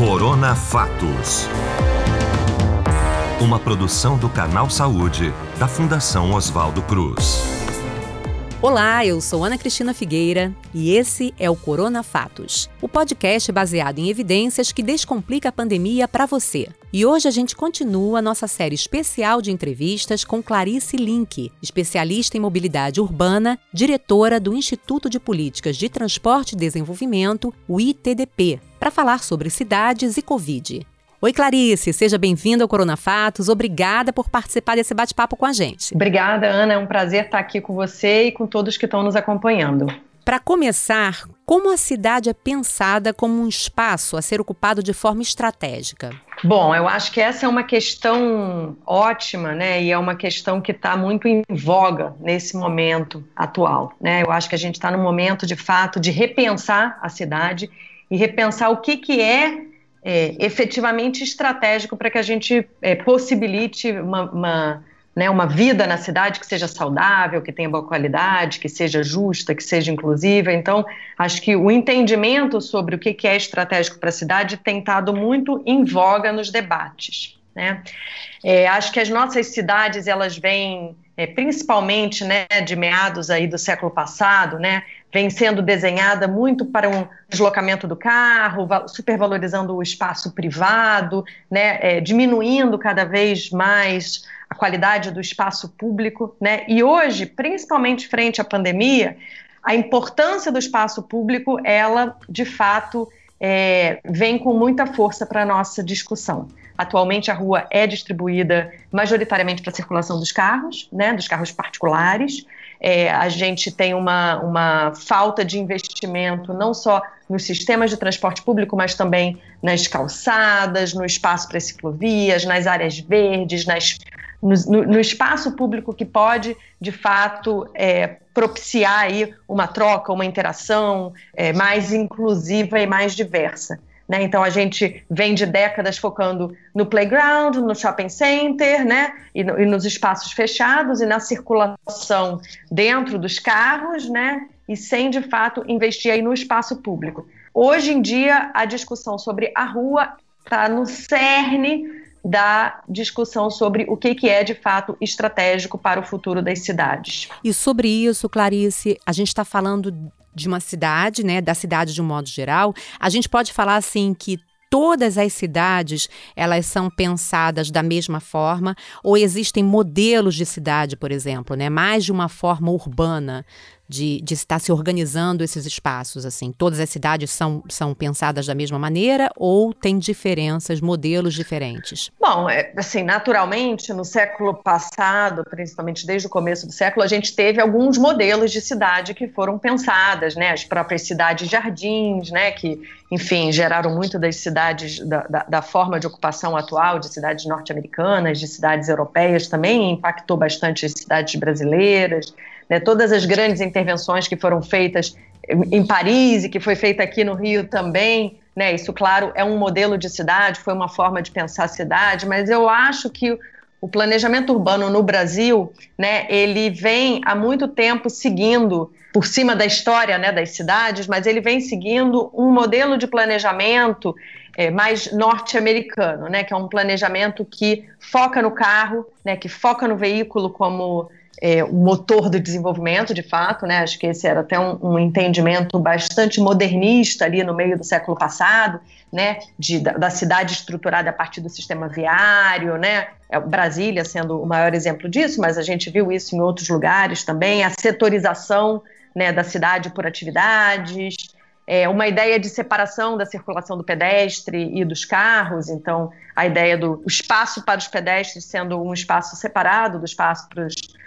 Corona Fatos. Uma produção do Canal Saúde, da Fundação Oswaldo Cruz. Olá, eu sou Ana Cristina Figueira e esse é o Corona Fatos, o podcast baseado em evidências que descomplica a pandemia para você. E hoje a gente continua nossa série especial de entrevistas com Clarice Link, especialista em mobilidade urbana, diretora do Instituto de Políticas de Transporte e Desenvolvimento, o ITDP, para falar sobre cidades e Covid. Oi, Clarice, seja bem-vinda ao Corona Fatos. Obrigada por participar desse bate-papo com a gente. Obrigada, Ana. É um prazer estar aqui com você e com todos que estão nos acompanhando. Para começar, como a cidade é pensada como um espaço a ser ocupado de forma estratégica? Bom, eu acho que essa é uma questão ótima, né? E é uma questão que está muito em voga nesse momento atual, né? Eu acho que a gente está no momento, de fato, de repensar a cidade e repensar o que, que é é, efetivamente estratégico para que a gente é, possibilite uma, uma, né, uma vida na cidade que seja saudável, que tenha boa qualidade, que seja justa, que seja inclusiva. Então, acho que o entendimento sobre o que é estratégico para a cidade tem estado muito em voga nos debates. Né? É, acho que as nossas cidades elas vêm é, principalmente né, de meados aí do século passado, né, vem sendo desenhada muito para um deslocamento do carro, supervalorizando o espaço privado, né, é, diminuindo cada vez mais a qualidade do espaço público, né, e hoje, principalmente frente à pandemia, a importância do espaço público, ela, de fato, é, vem com muita força para a nossa discussão. Atualmente a rua é distribuída majoritariamente para a circulação dos carros, né, dos carros particulares. É, a gente tem uma, uma falta de investimento não só nos sistemas de transporte público, mas também nas calçadas, no espaço para ciclovias, nas áreas verdes, nas, no, no, espaço público que pode, de fato, é, propiciar aí uma troca, uma interação é, mais inclusiva e mais diversa. Né? Então a gente vem de décadas focando no playground, no shopping center, né? E, no, e, nos espaços fechados e na circulação dentro dos carros, né? E sem de fato investir aí no espaço público. Hoje em dia a discussão sobre a rua está no cerne da discussão sobre o que, que é de fato estratégico para o futuro das cidades. E sobre isso, Clarice, a gente está falando de uma cidade, né, da cidade de um modo geral, a gente pode falar assim que todas as cidades elas são pensadas da mesma forma ou existem modelos de cidade, por exemplo, né, mais de uma forma urbana de, de estar se organizando esses espaços? Assim, todas as cidades são, são pensadas da mesma maneira ou tem diferenças, modelos diferentes? Bom, é, assim, naturalmente, no século passado, principalmente desde o começo do século, a gente teve alguns modelos de cidade que foram pensadas, né? As próprias cidades-jardins, né? Que, enfim, geraram muito das cidades, da, da, da forma de ocupação atual de cidades norte-americanas, de cidades europeias também, impactou bastante as cidades brasileiras né, todas as grandes intervenções que foram feitas em Paris e que foi feita aqui no Rio também, né, isso, claro, é um modelo de cidade, foi uma forma de pensar a cidade, mas eu acho que o planejamento urbano no Brasil, né, ele vem há muito tempo seguindo por cima da história né, das cidades, mas ele vem seguindo um modelo de planejamento é, mais norte-americano, né, que é um planejamento que foca no carro, né, que foca no veículo como é, o motor do desenvolvimento, de fato, né? Acho que esse era até um, um, entendimento bastante modernista ali no meio do século passado, né? De, da, da, cidade estruturada a partir do sistema viário, né? É, Brasília sendo o maior exemplo disso, mas a gente viu isso em outros lugares também, a setorização né, da cidade por atividades, é, uma ideia de separação da circulação do pedestre e dos carros, então a ideia do espaço para os pedestres sendo um espaço separado do espaço para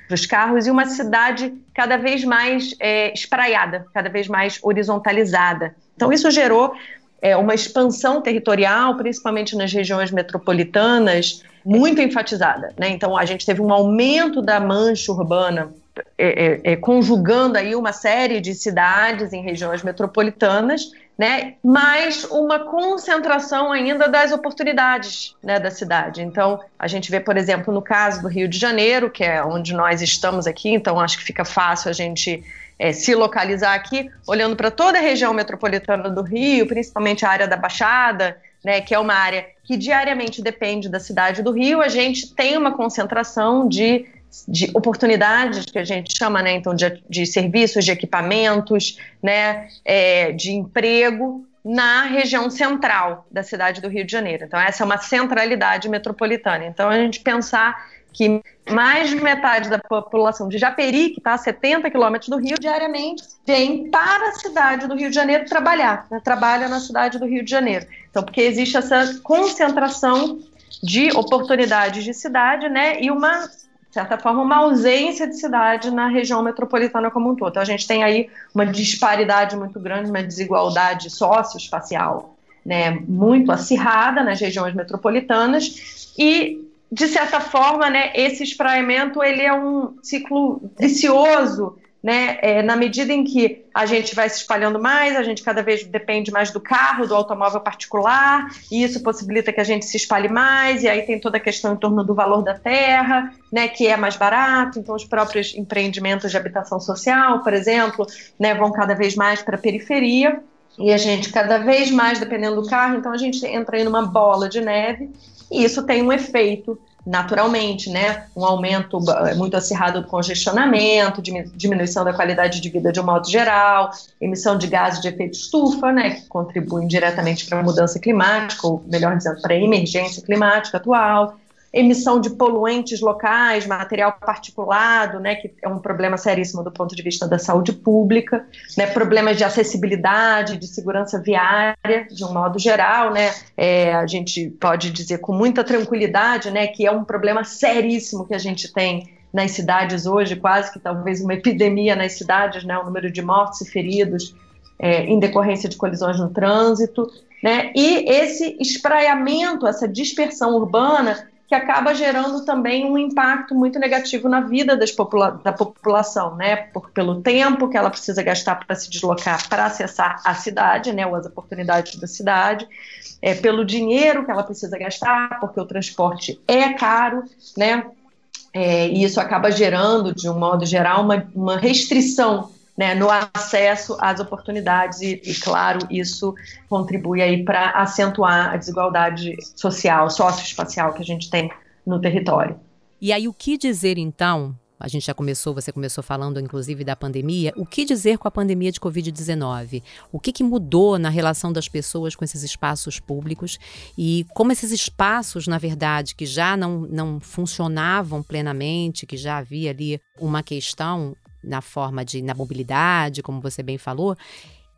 os carros e uma cidade cada vez mais é, espraiada, cada vez mais horizontalizada. Então, isso gerou é, uma expansão territorial, principalmente nas regiões metropolitanas, muito enfatizada. Né? Então, a gente teve um aumento da mancha urbana é, é, é, conjugando aí uma série de cidades em regiões metropolitanas, né, mais uma concentração ainda das oportunidades né, da cidade. Então, a gente vê, por exemplo, no caso do Rio de Janeiro, que é onde nós estamos aqui, então acho que fica fácil a gente é, se localizar aqui, olhando para toda a região metropolitana do Rio, principalmente a área da Baixada, né, que é uma área que diariamente depende da cidade do Rio, a gente tem uma concentração de, de oportunidades que a gente chama, né, então, de, de serviços, de equipamentos, né, é, de emprego na região central da cidade do Rio de Janeiro. Então, essa é uma centralidade metropolitana. Então, a gente pensar que mais de metade da população de Japeri, que está a 70 quilômetros do Rio, diariamente vem para a cidade do Rio de Janeiro trabalhar, né? trabalha na cidade do Rio de Janeiro. Então, porque existe essa concentração de oportunidades de cidade, né, e uma de certa forma, uma ausência de cidade na região metropolitana como um todo. Então, a gente tem aí uma disparidade muito grande, uma desigualdade socioespacial né, muito acirrada nas regiões metropolitanas e de certa forma, né, esse espraiamento ele é um ciclo vicioso, né, é, na medida em que a gente vai se espalhando mais, a gente cada vez depende mais do carro, do automóvel particular, e isso possibilita que a gente se espalhe mais, e aí tem toda a questão em torno do valor da terra, né, que é mais barato, então os próprios empreendimentos de habitação social, por exemplo, né, vão cada vez mais para a periferia, e a gente cada vez mais dependendo do carro, então a gente entra em uma bola de neve e isso tem um efeito naturalmente, né? Um aumento eh, muito acirrado do congestionamento, diminuição da qualidade de vida de um modo geral, emissão de gases de efeito estufa, né? Que contribuem diretamente para a mudança climática, ou melhor dizendo, para a emergência climática atual, emissão de poluentes locais, material particulado, né, que é um problema seríssimo do ponto de vista da saúde pública, né, problemas de acessibilidade, de segurança viária, de um modo geral, né, é, a gente pode dizer com muita tranquilidade, né, que é um problema seríssimo que a gente tem nas cidades hoje, quase que talvez uma epidemia nas cidades, né, o número de mortos e feridos é, em decorrência de colisões no trânsito, né, e esse espraiamento, essa dispersão urbana que acaba gerando também um impacto muito negativo na vida popula da população, né? Por, pelo tempo que ela precisa gastar para se deslocar para acessar a cidade, né? Ou as oportunidades da cidade, é, pelo dinheiro que ela precisa gastar, porque o transporte é caro, né? É, e isso acaba gerando, de um modo geral, uma, uma restrição né, no acesso às oportunidades e, e claro, isso contribui aí para acentuar a desigualdade social, socioespacial que a gente tem no território. E aí o que dizer então? A gente já começou, você começou falando inclusive da pandemia. O que dizer com a pandemia de Covid-19? O que, que mudou na relação das pessoas com esses espaços públicos e como esses espaços, na verdade, que já não, não funcionavam plenamente, que já havia ali uma questão, na forma de na mobilidade, como você bem falou,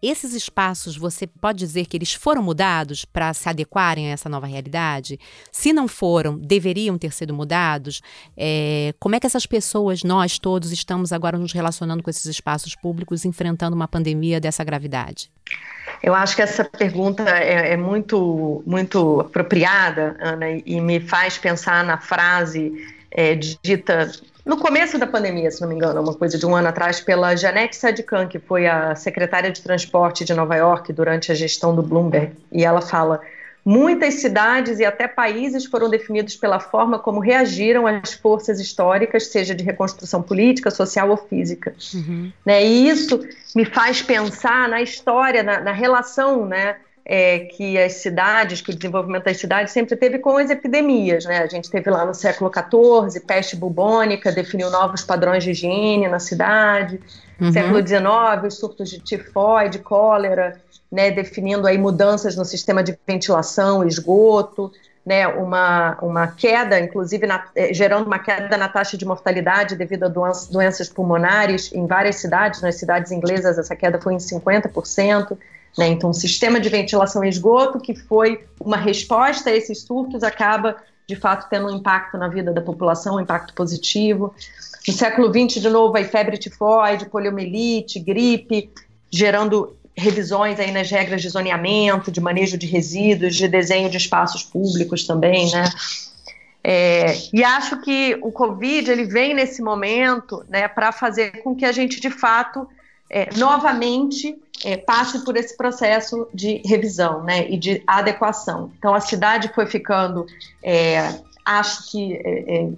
esses espaços, você pode dizer que eles foram mudados para se adequarem a essa nova realidade? Se não foram, deveriam ter sido mudados? É, como é que essas pessoas, nós todos, estamos agora nos relacionando com esses espaços públicos, enfrentando uma pandemia dessa gravidade? Eu acho que essa pergunta é, é muito, muito apropriada, Ana, e me faz pensar na frase é, dita no começo da pandemia, se não me engano, uma coisa de um ano atrás, pela Janete Sadikan, que foi a secretária de transporte de Nova York durante a gestão do Bloomberg, e ela fala: muitas cidades e até países foram definidos pela forma como reagiram às forças históricas, seja de reconstrução política, social ou física. Uhum. Né, e isso me faz pensar na história, na, na relação, né? É, que as cidades, que o desenvolvimento das cidades sempre teve com as epidemias, né? A gente teve lá no século XIV, peste bubônica, definiu novos padrões de higiene na cidade. Uhum. Século XIX, os surtos de tifoide, cólera, né? Definindo aí mudanças no sistema de ventilação, esgoto, né? Uma, uma queda, inclusive na, é, gerando uma queda na taxa de mortalidade devido a doenças, doenças pulmonares em várias cidades. Nas cidades inglesas essa queda foi em 50%. Né? Então, o sistema de ventilação e esgoto, que foi uma resposta a esses surtos, acaba, de fato, tendo um impacto na vida da população, um impacto positivo. No século XX, de novo, a febre tifoide, poliomielite, gripe, gerando revisões aí nas regras de zoneamento, de manejo de resíduos, de desenho de espaços públicos também, né? É, e acho que o Covid ele vem nesse momento né, para fazer com que a gente, de fato, é, novamente é, passe por esse processo de revisão né, e de adequação. Então, a cidade foi ficando, é, acho que, é, é,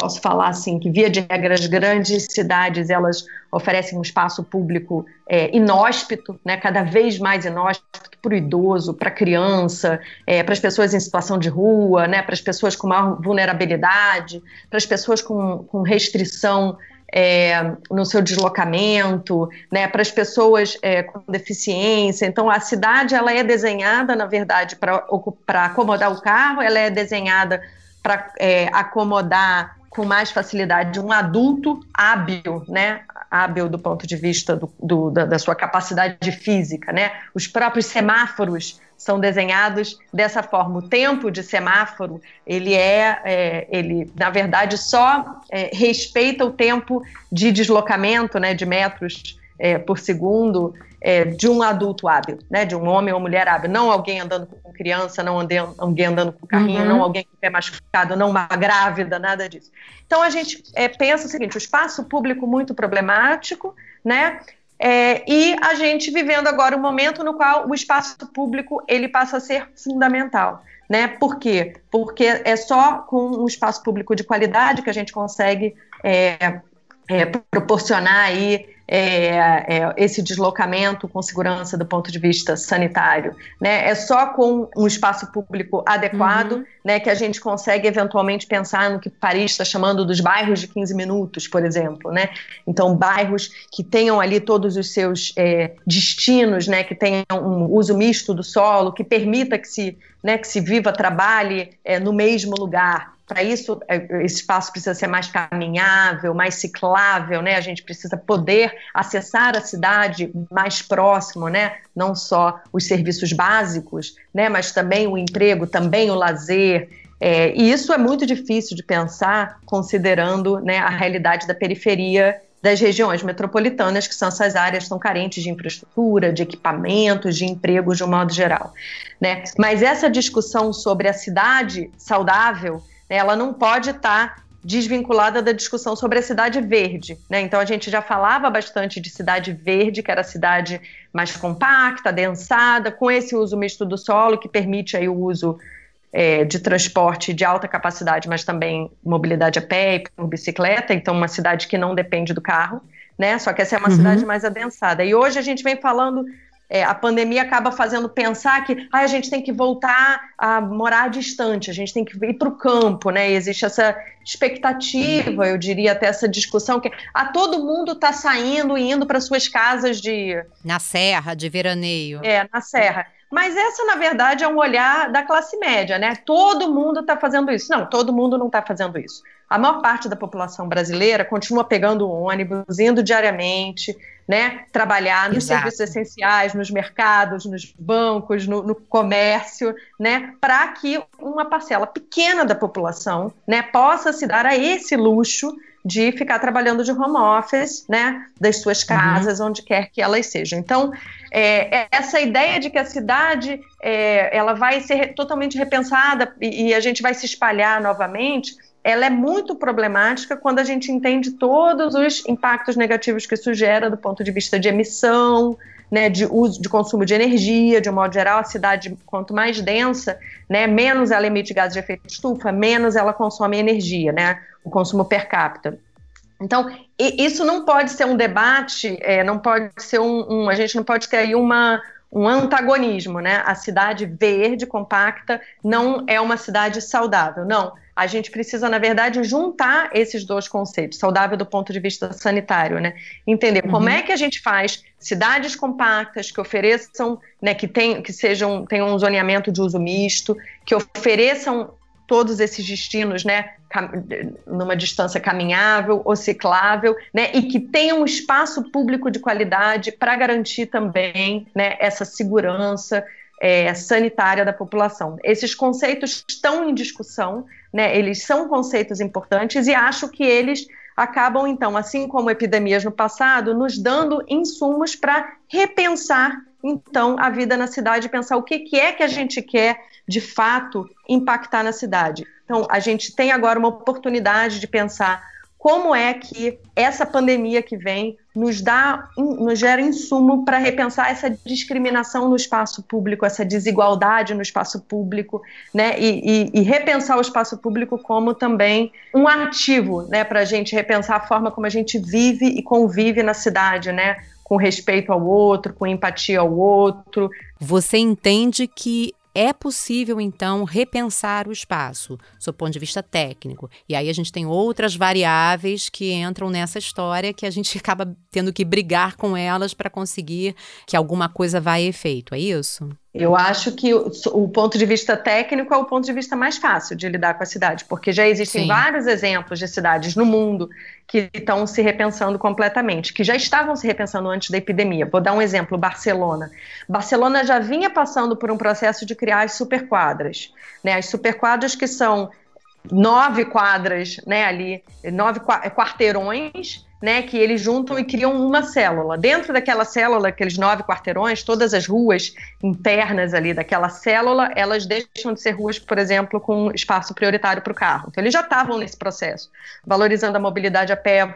posso falar assim que via de regra as grandes cidades elas oferecem um espaço público é, inóspito, né, cada vez mais inóspito para o idoso, para a criança, é, para as pessoas em situação de rua, né, para as pessoas com maior vulnerabilidade, para as pessoas com, com restrição é, no seu deslocamento, né, para as pessoas é, com deficiência. Então, a cidade ela é desenhada, na verdade, para acomodar o carro, ela é desenhada para é, acomodar com mais facilidade um adulto hábil, né? Hábil do ponto de vista do, do, da, da, sua capacidade física, né? Os próprios semáforos são desenhados dessa forma. O tempo de semáforo, ele é, é ele na verdade só é, respeita o tempo de deslocamento, né? De metros é, por segundo é, de um adulto hábil, né, de um homem ou mulher hábil, não alguém andando com criança, não alguém andando com carrinho, uhum. não alguém com pé machucado, não uma grávida, nada disso. Então a gente é, pensa o seguinte: o espaço público muito problemático, né? É, e a gente vivendo agora um momento no qual o espaço público ele passa a ser fundamental. Né? Por quê? Porque é só com um espaço público de qualidade que a gente consegue é, é, proporcionar aí é, é, esse deslocamento com segurança do ponto de vista sanitário. Né? É só com um espaço público adequado uhum. né, que a gente consegue eventualmente pensar no que Paris está chamando dos bairros de 15 minutos, por exemplo. Né? Então, bairros que tenham ali todos os seus é, destinos, né, que tenham um uso misto do solo, que permita que se, né, que se viva, trabalhe é, no mesmo lugar. Para isso, é, esse espaço precisa ser mais caminhável, mais ciclável, né? A gente precisa poder acessar a cidade mais próximo, né? Não só os serviços básicos, né? Mas também o emprego, também o lazer. É, e isso é muito difícil de pensar, considerando né, a realidade da periferia das regiões metropolitanas, que são essas áreas tão carentes de infraestrutura, de equipamentos, de empregos de um modo geral. Né? Mas essa discussão sobre a cidade saudável ela não pode estar tá desvinculada da discussão sobre a cidade verde. Né? Então a gente já falava bastante de cidade verde, que era a cidade mais compacta, densada, com esse uso misto do solo, que permite aí o uso é, de transporte de alta capacidade, mas também mobilidade a pé e por bicicleta, então uma cidade que não depende do carro, né? Só que essa é uma uhum. cidade mais adensada. E hoje a gente vem falando é, a pandemia acaba fazendo pensar que ah, a gente tem que voltar a morar distante, a gente tem que ir para o campo, né? E existe essa expectativa, eu diria até essa discussão que a ah, todo mundo está saindo e indo para suas casas de na serra, de veraneio. É, na serra. Mas essa, na verdade, é um olhar da classe média, né? Todo mundo está fazendo isso. Não, todo mundo não está fazendo isso. A maior parte da população brasileira continua pegando ônibus, indo diariamente, né? Trabalhar nos Exato. serviços essenciais, nos mercados, nos bancos, no, no comércio, né? Para que uma parcela pequena da população, né, possa se dar a esse luxo de ficar trabalhando de home office, né, das suas uhum. casas, uhum. onde quer que elas sejam. Então, é, é, essa ideia de que a cidade é, ela vai ser totalmente repensada e, e a gente vai se espalhar novamente, ela é muito problemática quando a gente entende todos os impactos negativos que isso gera do ponto de vista de emissão, né, de uso, de consumo de energia, de um modo geral, a cidade quanto mais densa, né, menos ela emite gases de efeito estufa, menos ela consome energia, né, o consumo per capita. Então, isso não pode ser um debate, é, não pode ser um, um, a gente não pode ter aí uma, um antagonismo, né? A cidade verde, compacta, não é uma cidade saudável, não a gente precisa, na verdade, juntar esses dois conceitos, saudável do ponto de vista sanitário, né? Entender uhum. como é que a gente faz cidades compactas que ofereçam, né, que, tem, que sejam, tenham um zoneamento de uso misto, que ofereçam todos esses destinos, né, numa distância caminhável ou ciclável, né, e que tenham um espaço público de qualidade para garantir também, né, essa segurança é, sanitária da população. Esses conceitos estão em discussão, né, eles são conceitos importantes e acho que eles acabam, então, assim como epidemias no passado, nos dando insumos para repensar, então, a vida na cidade, pensar o que, que é que a gente quer, de fato, impactar na cidade. Então, a gente tem agora uma oportunidade de pensar como é que essa pandemia que vem nos dá, nos gera insumo para repensar essa discriminação no espaço público, essa desigualdade no espaço público, né? E, e, e repensar o espaço público como também um ativo, né? Para a gente repensar a forma como a gente vive e convive na cidade, né? Com respeito ao outro, com empatia ao outro. Você entende que é possível, então, repensar o espaço, do ponto de vista técnico. E aí a gente tem outras variáveis que entram nessa história que a gente acaba tendo que brigar com elas para conseguir que alguma coisa vá a efeito, é isso? Eu acho que o, o, ponto de vista técnico é o ponto de vista mais fácil de lidar com a cidade, porque já existem Sim. vários exemplos de cidades no mundo que estão se repensando completamente, que já estavam se repensando antes da epidemia. Vou dar um exemplo: Barcelona. Barcelona já vinha passando por um processo de criar as superquadras, né? As superquadras que são nove quadras, né? Ali, nove quarteirões né, que eles juntam e criam uma célula. Dentro daquela célula, aqueles nove quarteirões, todas as ruas internas ali daquela célula, elas deixam de ser ruas, por exemplo, com espaço prioritário para o carro. Então, eles já estavam nesse processo, valorizando a mobilidade a pé,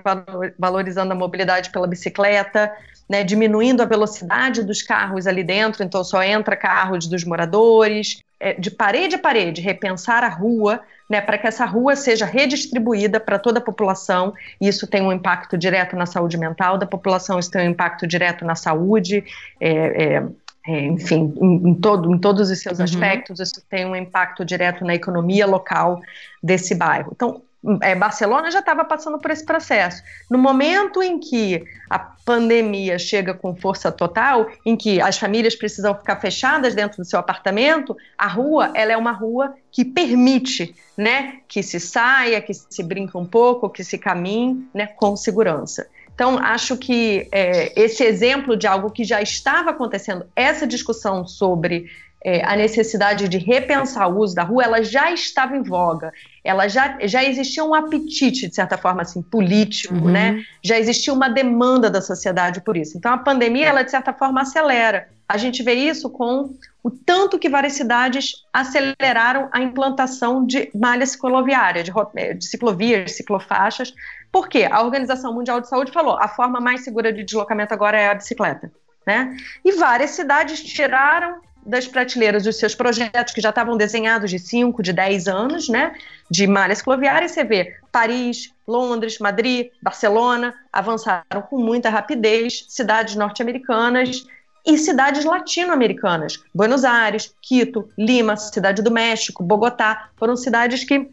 valorizando a mobilidade pela bicicleta, né, diminuindo a velocidade dos carros ali dentro, então só entra carros dos moradores, de parede a parede, repensar a rua, né, para que essa rua seja redistribuída para toda a população. Isso tem um impacto direto na saúde mental da população, isso tem um impacto direto na saúde, é, é, é enfim, em, em, todo, em todos os seus uhum. aspectos, isso tem um impacto direto na economia local desse bairro. Então, é, Barcelona já estava passando por esse processo. No momento em que a pandemia chega com força total, em que as famílias precisam ficar fechadas dentro do seu apartamento, a rua ela é uma rua que permite, né, que se saia, que se brinque um pouco, que se caminhe, né, com segurança. Então, acho que é, esse exemplo de algo que já estava acontecendo, essa discussão sobre é, a necessidade de repensar o uso da rua, ela já estava em voga. Ela já, já existia um apetite, de certa forma, assim, político, uhum. né? Já existia uma demanda da sociedade por isso. Então, a pandemia, ela, de certa forma, acelera. A gente vê isso com o tanto que várias cidades aceleraram a implantação de malha cicloviária, de, de ciclovias, ciclofaixas. Por quê? A Organização Mundial de Saúde falou a forma mais segura de deslocamento agora é a bicicleta. Né? E várias cidades tiraram das prateleiras dos seus projetos que já estavam desenhados de 5, de 10 anos, né, de malha cicloviária, você vê Paris, Londres, Madrid, Barcelona avançaram com muita rapidez, cidades norte-americanas e cidades latino-americanas, Buenos Aires, Quito, Lima, Cidade do México, Bogotá, foram cidades que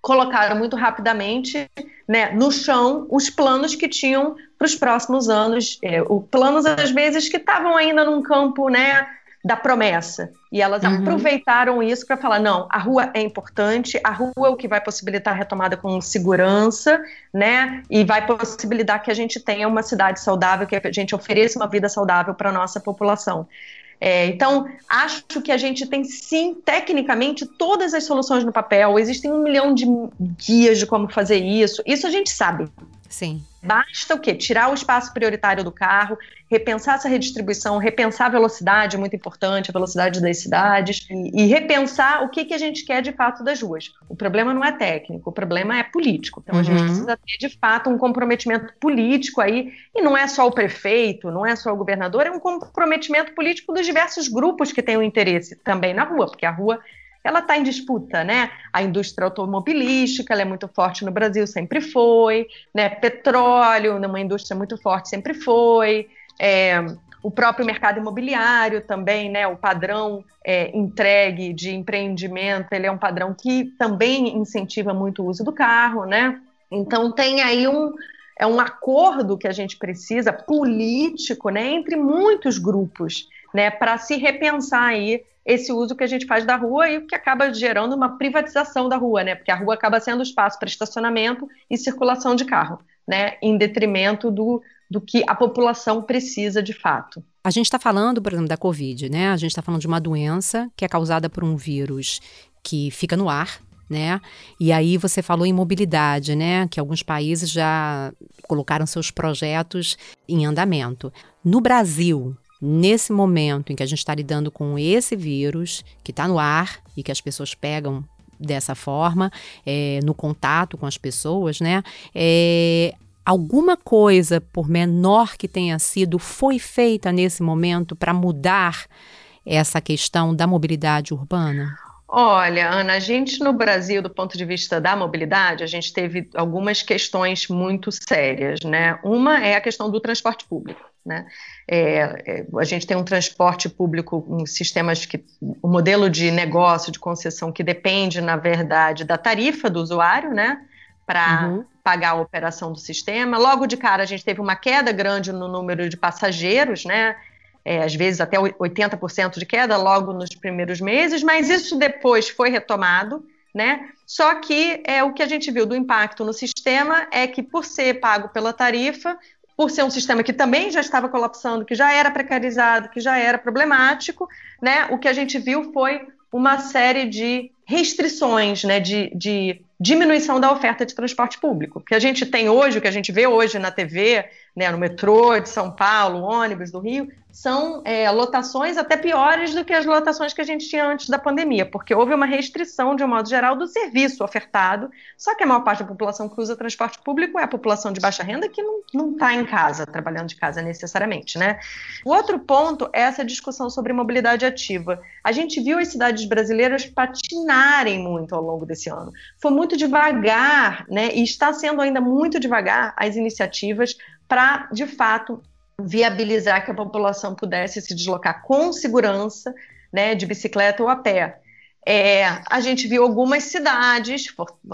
colocaram muito rapidamente né, no chão os planos que tinham para os próximos anos, é, o planos às vezes que estavam ainda num campo, né, da promessa. E elas uhum. aproveitaram isso para falar: não, a rua é importante, a rua é o que vai possibilitar a retomada com segurança, né? E vai possibilitar que a gente tenha uma cidade saudável, que a gente ofereça uma vida saudável para a nossa população. É, então, acho que a gente tem sim, tecnicamente, todas as soluções no papel. Existem um milhão de guias de como fazer isso. Isso a gente sabe. Sim. Basta o quê? Tirar o espaço prioritário do carro, repensar essa redistribuição, repensar a velocidade, muito importante, a velocidade das cidades, e, e, repensar o que, que a gente quer de fato das ruas. O problema não é técnico, o problema é político. Então uhum. a gente uhum. precisa ter de fato um comprometimento político aí, e não é só o prefeito, não é só o governador, é um comprometimento político dos diversos grupos que têm o interesse também na rua, porque a rua ela está em disputa, né? A indústria automobilística, é muito forte no Brasil, sempre foi, né? Petróleo, uma indústria muito forte, sempre foi. É, o próprio mercado imobiliário também, né? O padrão é, entregue de empreendimento, ele é um padrão que também incentiva muito o uso do carro, né? Então tem aí um é um acordo que a gente precisa político, né, entre muitos grupos, né, para se repensar aí esse uso que a gente faz da rua e que acaba gerando uma privatização da rua, né? Porque a rua acaba sendo espaço para estacionamento e circulação de carro, né? Em detrimento do, do que a população precisa de fato. A gente está falando, por exemplo, da Covid, né? A gente está falando de uma doença que é causada por um vírus que fica no ar, né? E aí você falou em mobilidade, né? Que alguns países já colocaram seus projetos em andamento. No Brasil, nesse momento em que a gente está lidando com esse vírus que está no ar e que as pessoas pegam dessa forma, é, no contato com as pessoas, né? É, alguma coisa, por menor que tenha sido, foi feita nesse momento para mudar essa questão da mobilidade urbana? Olha, Ana, a gente no Brasil, do ponto de vista da mobilidade, a gente teve algumas questões muito sérias, né? Uma é a questão do transporte público, né? É, é, a gente tem um transporte público em sistemas que o um modelo de negócio de concessão que depende, na verdade, da tarifa do usuário, né? Para uhum. pagar a operação do sistema. Logo de cara, a gente teve uma queda grande no número de passageiros, né? é, às vezes até 80% de queda logo nos primeiros meses, mas isso depois foi retomado, né? Só que é o que a gente viu do impacto no sistema é que por ser pago pela tarifa, por ser um sistema que também já estava colapsando, que já era precarizado, que já era problemático, né? O que a gente viu foi uma série de restrições, né, de, de diminuição da oferta de transporte público. Que a gente tem hoje, o que a gente vê hoje na TV, né, no metrô de São Paulo, ônibus do Rio, são é, lotações até piores do que as lotações que a gente tinha antes da pandemia, porque houve uma restrição, de um modo geral, do serviço ofertado. Só que a maior parte da população que usa transporte público é a população de baixa renda que não está em casa, trabalhando de casa necessariamente, né? O outro ponto é essa discussão sobre mobilidade ativa. A gente viu as cidades brasileiras muito ao longo desse ano. Foi muito devagar, né? E está sendo ainda muito devagar as iniciativas para, de fato, viabilizar que a população pudesse se deslocar com segurança, né, de bicicleta ou a pé. É, a gente viu algumas cidades,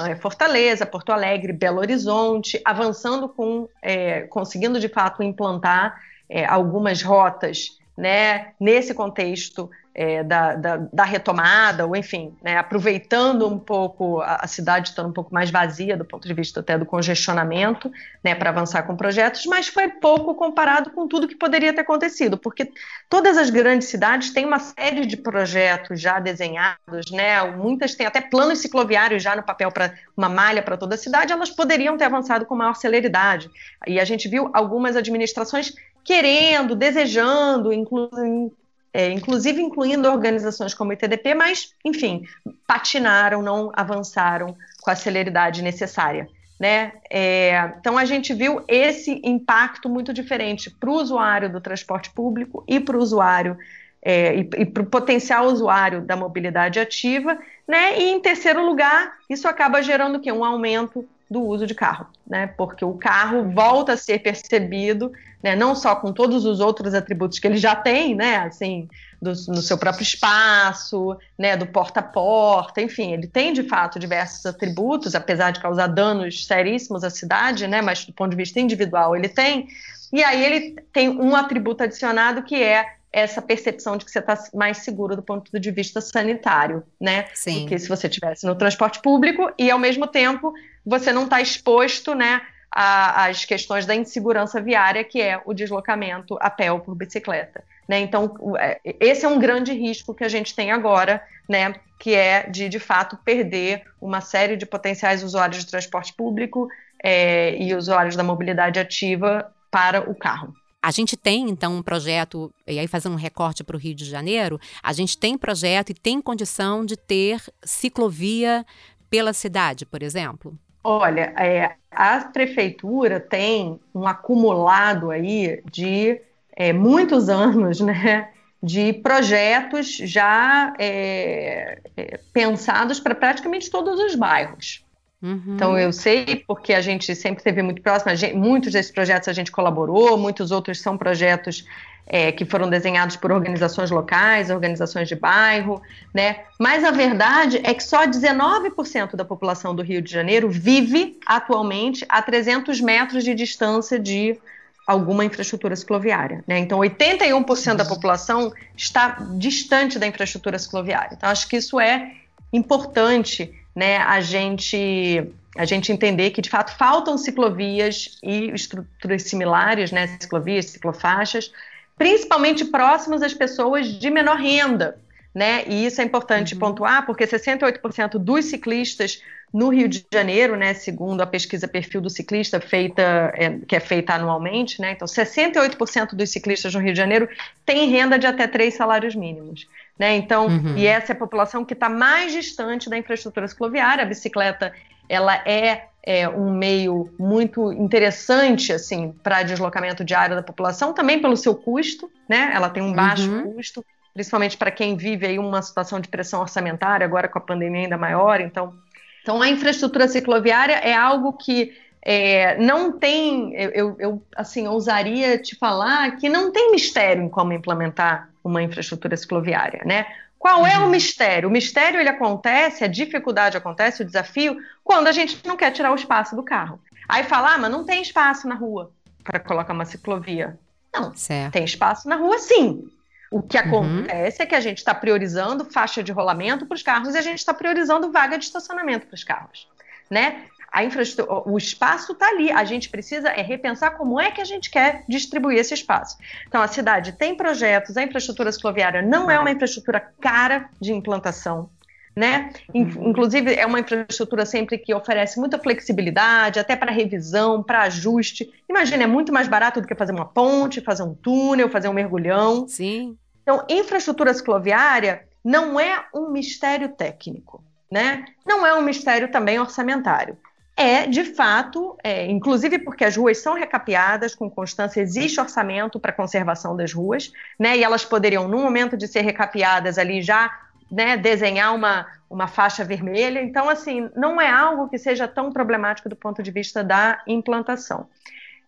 é, Fortaleza, Porto Alegre, Belo Horizonte, avançando com, é, conseguindo de fato implantar é, algumas rotas, né, nesse contexto é, da, da, da, retomada, ou enfim, né, aproveitando um pouco a, a, cidade estando um pouco mais vazia do ponto de vista até do congestionamento, né, para avançar com projetos, mas foi pouco comparado com tudo que poderia ter acontecido, porque todas as grandes cidades têm uma série de projetos já desenhados, né, muitas têm até planos cicloviários já no papel para uma malha para toda a cidade, elas poderiam ter avançado com maior celeridade. E a gente viu algumas administrações querendo, desejando, inclusive é, inclusive incluindo organizações como o ITDP, mas, enfim, patinaram, não avançaram com a celeridade necessária. Né? É, então a gente viu esse impacto muito diferente para o usuário do transporte público e para o usuário é, e, e para o potencial usuário da mobilidade ativa, né? E em terceiro lugar, isso acaba gerando o quê? Um aumento do uso de carro, né? Porque o carro volta a ser percebido, né? Não só com todos os outros atributos que ele já tem, né? Assim, do, no seu próprio espaço, né? Do porta a porta, enfim, ele tem de fato diversos atributos, apesar de causar danos seríssimos à cidade, né? Mas do ponto de vista individual ele tem. E aí ele tem um atributo adicionado que é essa percepção de que você está mais seguro do ponto de vista sanitário, né? Sim. Do que se você estivesse no transporte público e, ao mesmo tempo, você não está exposto, né, às questões da insegurança viária, que é o deslocamento a pé ou por bicicleta. Né? Então, é, esse é um grande risco que a gente tem agora, né, que é de, de fato, perder uma série de potenciais usuários de transporte público é, e usuários da mobilidade ativa para o carro. A gente tem, então, um projeto, e aí fazendo um recorte para o Rio de Janeiro, a gente tem projeto e tem condição de ter ciclovia pela cidade, por exemplo? Olha, é, a prefeitura tem um acumulado aí de é, muitos anos, né? De projetos já é, é pensados para praticamente todos os bairros. Uhum. Então eu sei porque a gente sempre esteve muito próximo, gente, muitos desses projetos a gente colaborou, muitos outros são projetos é, que foram desenhados por organizações locais, organizações de bairro, né? Mas a verdade é que só 19% da população do Rio de Janeiro vive atualmente a 300 metros de distância de alguma infraestrutura cicloviária, né? Então 81% da população está distante da infraestrutura cicloviária. Então acho que isso é importante né, a gente a gente entender que de fato faltam ciclovias e estruturas similares, né, ciclovias, ciclofaixas, principalmente próximas às pessoas de menor renda, né? E isso é importante uhum. pontuar, porque 68% dos ciclistas no Rio de Janeiro, né, segundo a pesquisa Perfil do Ciclista, feita, é, que é feita anualmente, né, então 68% dos ciclistas no Rio de Janeiro têm renda de até três salários mínimos. Né, então, uhum. e essa é a população que está mais distante da infraestrutura cicloviária. A bicicleta ela é, é um meio muito interessante assim para deslocamento diário da população, também pelo seu custo, né? Ela tem um baixo uhum. custo, principalmente para quem vive aí uma situação de pressão orçamentária, agora com a pandemia ainda maior. Então, então a infraestrutura cicloviária é algo que é, não tem, eu, eu, assim ousaria te falar que não tem mistério em como implementar uma infraestrutura cicloviária, né? Qual é o uhum. mistério? O mistério ele acontece, a dificuldade acontece, o desafio, quando a gente não quer tirar o espaço do carro. Aí fala, ah, mas não tem espaço na rua para colocar uma ciclovia. Não, certo. tem espaço na rua sim. O que uhum. acontece uhum. é que a gente está priorizando faixa de rolamento para os carros e a gente está priorizando vaga de estacionamento para os carros, né? A infraestrutura, o espaço está ali. A gente precisa é repensar como é que a gente quer distribuir esse espaço. Então, a cidade tem projetos, a infraestrutura cicloviária não é uma infraestrutura cara de implantação. Né? Uhum. Inclusive, é uma infraestrutura sempre que oferece muita flexibilidade, até para revisão, para ajuste. Imagina, é muito mais barato do que fazer uma ponte, fazer um túnel, fazer um mergulhão. Sim. Então, infraestrutura cicloviária não é um mistério técnico, né? Não é um mistério também orçamentário. É, de fato, é, inclusive porque as ruas são recapeadas com constância, existe orçamento para conservação das ruas, né? E elas poderiam, no momento de ser recapeadas ali, já né, desenhar uma, uma faixa vermelha. Então, assim, não é algo que seja tão problemático do ponto de vista da implantação.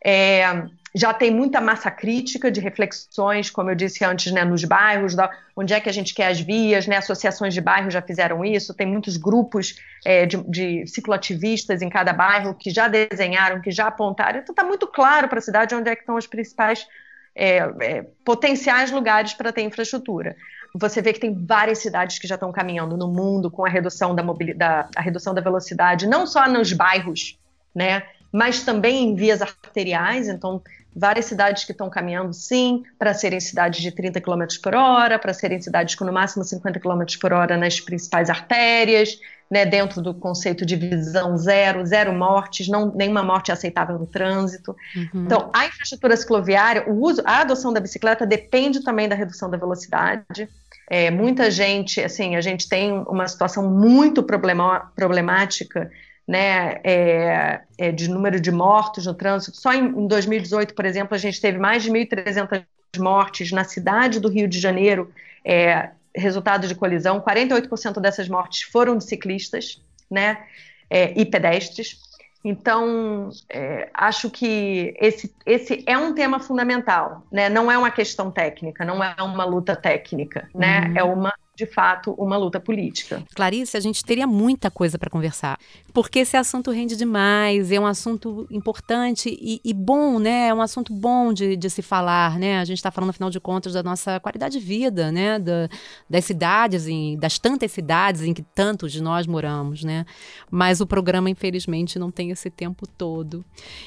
É, já tem muita massa crítica de reflexões, como eu disse antes, né, nos bairros, da, onde é que a gente quer as vias, né, associações de bairro já fizeram isso, tem muitos grupos é, de, de cicloativistas em cada bairro que já desenharam, que já apontaram, então está muito claro para a cidade onde é que estão os principais é, é, potenciais lugares para ter infraestrutura. Você vê que tem várias cidades que já estão caminhando no mundo com a redução da, mobilidade, a redução da velocidade, não só nos bairros, né, mas também em vias arteriais, então várias cidades que estão caminhando sim para serem cidades de 30 km por hora, para serem cidades com no máximo 50 km por hora nas principais artérias, né, dentro do conceito de visão zero, zero mortes, não, nenhuma morte é aceitável no trânsito. Uhum. Então, a infraestrutura cicloviária, o uso, a adoção da bicicleta depende também da redução da velocidade. É, muita gente, assim, a gente tem uma situação muito problema, problemática né, é, é, de número de mortos no trânsito. Só em, em 2018, por exemplo, a gente teve mais de 1.300 mortes na cidade do Rio de Janeiro, é, resultado de colisão. 48% dessas mortes foram de ciclistas né, é, e pedestres. Então, é, acho que esse, esse é um tema fundamental, né? Não é uma questão técnica, não é uma luta técnica, né? Uhum. É uma de fato, uma luta política. Clarice, a gente teria muita coisa para conversar, porque esse assunto rende demais, é um assunto importante e, e bom, né? É um assunto bom de, de se falar, né? A gente está falando, afinal de contas, da nossa qualidade de vida, né? Da, das cidades, em, das tantas cidades em que tantos de nós moramos, né? Mas o programa, infelizmente, não tem esse tempo todo.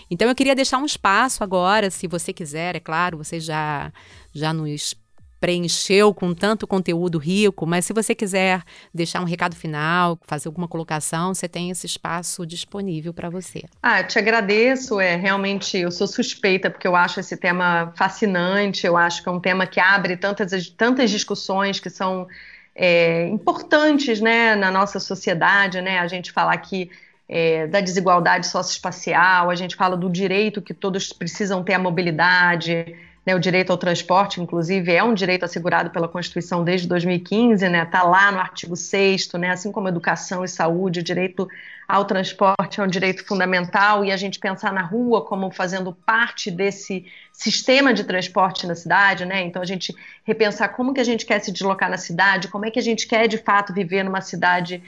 Então, eu queria deixar um espaço agora, se você quiser, é claro, você já já nos preencheu com tanto conteúdo rico, mas se você quiser deixar um recado final, fazer alguma colocação, você tem esse espaço disponível para você. Ah, te agradeço, é realmente eu sou suspeita porque eu acho esse tema fascinante, eu acho que é um tema que abre tantas tantas discussões que são é, importantes, né, na nossa sociedade, né, a gente falar aqui é, da desigualdade socioespacial, a gente fala do direito que todos precisam ter a mobilidade, né, o direito ao transporte, inclusive, é um direito assegurado pela Constituição desde 2015, né? Está lá no artigo 6 né? Assim como educação e saúde, o direito ao transporte é um direito fundamental e a gente pensar na rua como fazendo parte desse sistema de transporte na cidade, né? Então a gente repensar como que a gente quer se deslocar na cidade, como é que a gente quer de fato viver numa cidade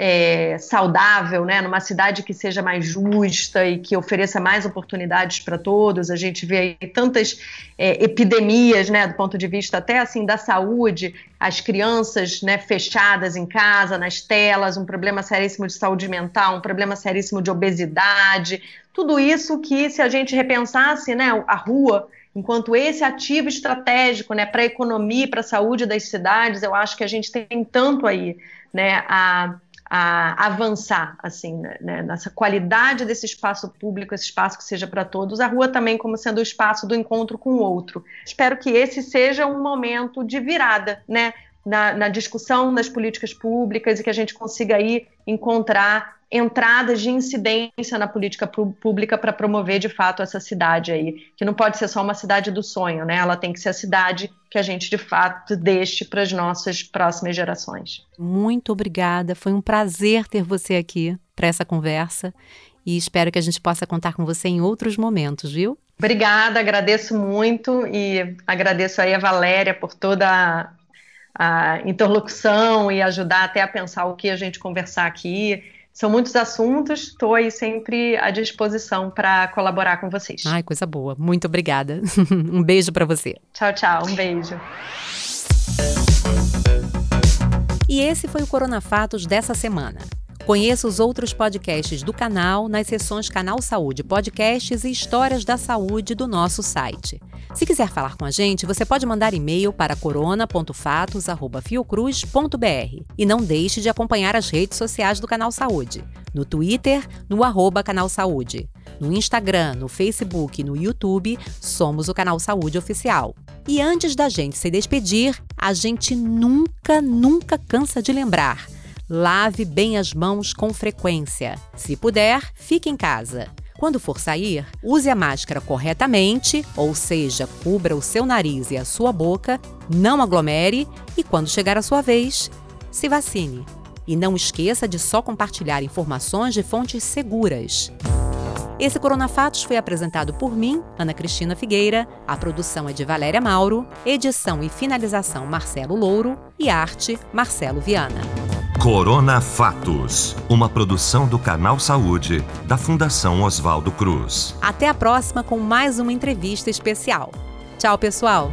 é, saudável, né, numa cidade que seja mais justa e que ofereça mais oportunidades para todos. A gente vê aí tantas é, epidemias, né, do ponto de vista até assim da saúde, as crianças, né, fechadas em casa, nas telas, um problema seríssimo de saúde mental, um problema seríssimo de obesidade, tudo isso que se a gente repensasse, né, a rua enquanto esse ativo estratégico né, para a economia e para a saúde das cidades, eu acho que a gente tem tanto aí né, a, a avançar assim né, né nessa qualidade desse espaço público, esse espaço que seja para todos, a rua também como sendo o espaço do encontro com o outro. Espero que esse seja um momento de virada, né? Na, na discussão das políticas públicas e que a gente consiga aí encontrar entradas de incidência na política pública para promover de fato essa cidade aí, que não pode ser só uma cidade do sonho, né? Ela tem que ser a cidade que a gente de fato deixe para as nossas próximas gerações. Muito obrigada, foi um prazer ter você aqui para essa conversa e espero que a gente possa contar com você em outros momentos, viu? Obrigada, agradeço muito e agradeço aí a Valéria por toda a, a interlocução e ajudar até a pensar o que a gente conversar aqui são muitos assuntos, estou aí sempre à disposição para colaborar com vocês. Ai, coisa boa. Muito obrigada. um beijo para você. Tchau, tchau. Um beijo. E esse foi o Corona Fatos dessa semana. Conheça os outros podcasts do canal nas seções Canal Saúde Podcasts e Histórias da Saúde do nosso site. Se quiser falar com a gente, você pode mandar e-mail para corona.fatos.fiocruz.br. E não deixe de acompanhar as redes sociais do Canal Saúde. No Twitter, no arroba Canal Saúde. No Instagram, no Facebook e no YouTube, somos o Canal Saúde Oficial. E antes da gente se despedir, a gente nunca, nunca cansa de lembrar Lave bem as mãos com frequência. Se puder, fique em casa. Quando for sair, use a máscara corretamente, ou seja, cubra o seu nariz e a sua boca, não aglomere e, quando chegar a sua vez, se vacine. E não esqueça de só compartilhar informações de fontes seguras. Esse Corona Fatos foi apresentado por mim, Ana Cristina Figueira. A produção é de Valéria Mauro, edição e finalização Marcelo Louro e arte Marcelo Viana. Corona Fatos, uma produção do Canal Saúde, da Fundação Oswaldo Cruz. Até a próxima com mais uma entrevista especial. Tchau, pessoal!